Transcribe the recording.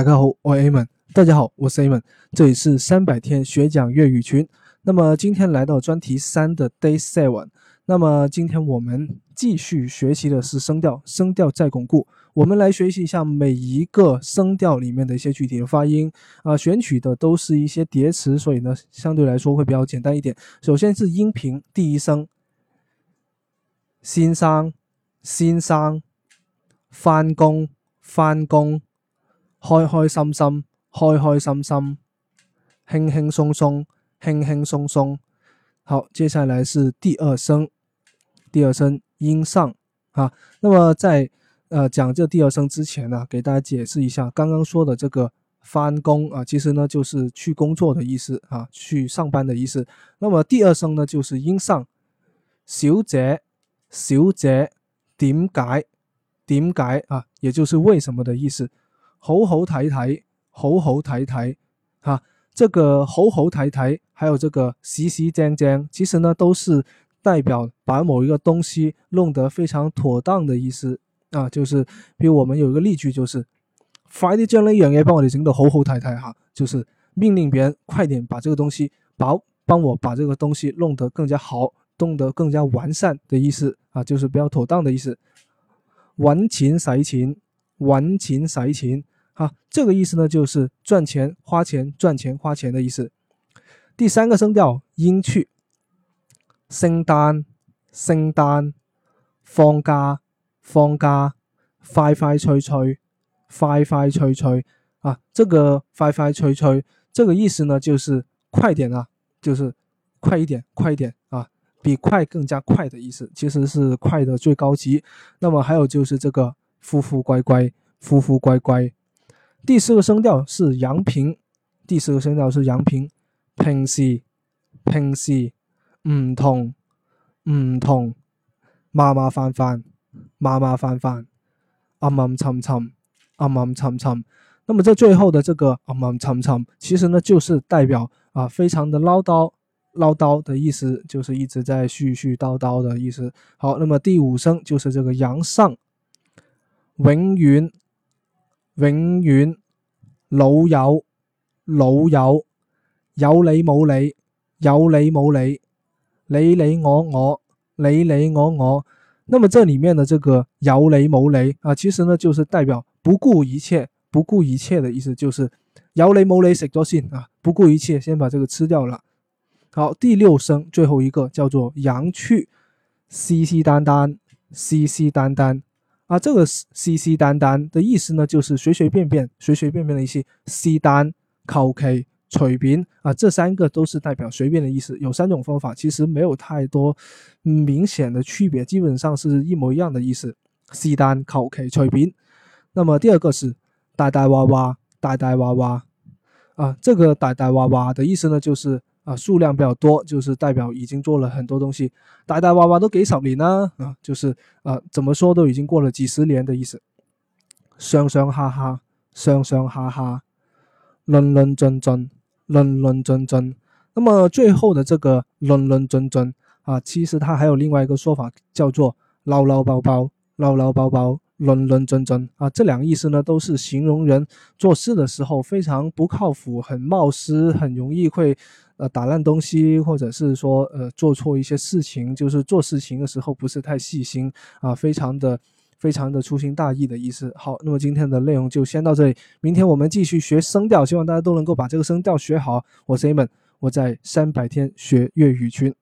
大家好，我 Aman。大家好，我是 Aman，这里是三百天学讲粤语群。那么今天来到专题三的 Day Seven。那么今天我们继续学习的是声调，声调再巩固。我们来学习一下每一个声调里面的一些具体的发音啊，选取的都是一些叠词，所以呢，相对来说会比较简单一点。首先是音频第一声，先生，先生，翻工，翻工。开开心心，开开心心，轻轻松松，轻轻松松。好，接下来是第二声，第二声音上啊。那么在呃讲这第二声之前呢，给大家解释一下，刚刚说的这个翻工啊，其实呢就是去工作的意思啊，去上班的意思。那么第二声呢就是音上，小姐，小姐，点解，点解啊，也就是为什么的意思。好好睇睇，好好睇睇，哈，这个好好睇睇，还有这个实实正正，其实呢都是代表把某一个东西弄得非常妥当的意思啊，就是比如我们有一个例句，就是 “Friday 将呢样嘢帮我哋整到好好睇睇”，哈，就是命令别人快点把这个东西把帮我把这个东西弄得更加好，弄得更加完善的意思啊，就是比较妥当的意思。玩勤塞勤，玩勤塞勤。啊，这个意思呢，就是赚钱花钱赚钱花钱的意思。第三个声调，音趣，圣诞圣诞，放假放假，快快脆脆快快脆脆啊，这个快快脆脆这个意思呢，就是快点啊，就是快一点快一点啊，比快更加快的意思，其实是快的最高级。那么还有就是这个夫夫乖乖夫夫乖乖。第四个声调是阳平，第四个声调是阳平，平息，平息，唔同，唔同，麻麻烦烦，麻麻烦烦，暗暗沉沉，暗暗沉沉。那么这最后的这个暗暗沉沉，其实呢就是代表啊，非常的唠叨，唠叨的意思，就是一直在絮絮叨叨的意思。好，那么第五声就是这个阳上，永云。永遠老友老友，有你冇你，有你冇你，你你我我，你你我我。那麼這里面的這個有你冇你啊，其實呢就是代表不顧一切，不顧一切的意思，就是有你冇你食咗先啊，不顧一切，先把這個吃掉了。好，第六聲最後一個叫做陽去，稀稀淡淡，稀稀淡淡。啊，这个 C C 单单的意思呢，就是随随便便、随随便便的一些 C 单、靠 k、水平啊，这三个都是代表随便的意思。有三种方法，其实没有太多明显的区别，基本上是一模一样的意思。C 单靠 k 水平。那么第二个是呆呆哇哇，呆呆哇哇。啊，这个“呆呆哇哇”的意思呢，就是啊，数量比较多，就是代表已经做了很多东西，呆呆哇哇都给少你呢，啊，就是啊，怎么说都已经过了几十年的意思。上上哈哈，上上哈哈，论论真真，论论真真。那么最后的这个“论论真真”啊，其实它还有另外一个说法，叫做“捞捞包包，捞捞包包”。认认真真啊，这两个意思呢，都是形容人做事的时候非常不靠谱，很冒失，很容易会，呃，打烂东西，或者是说，呃，做错一些事情，就是做事情的时候不是太细心啊，非常的，非常的粗心大意的意思。好，那么今天的内容就先到这里，明天我们继续学声调，希望大家都能够把这个声调学好。我是 Amon，我在三百天学粤语群。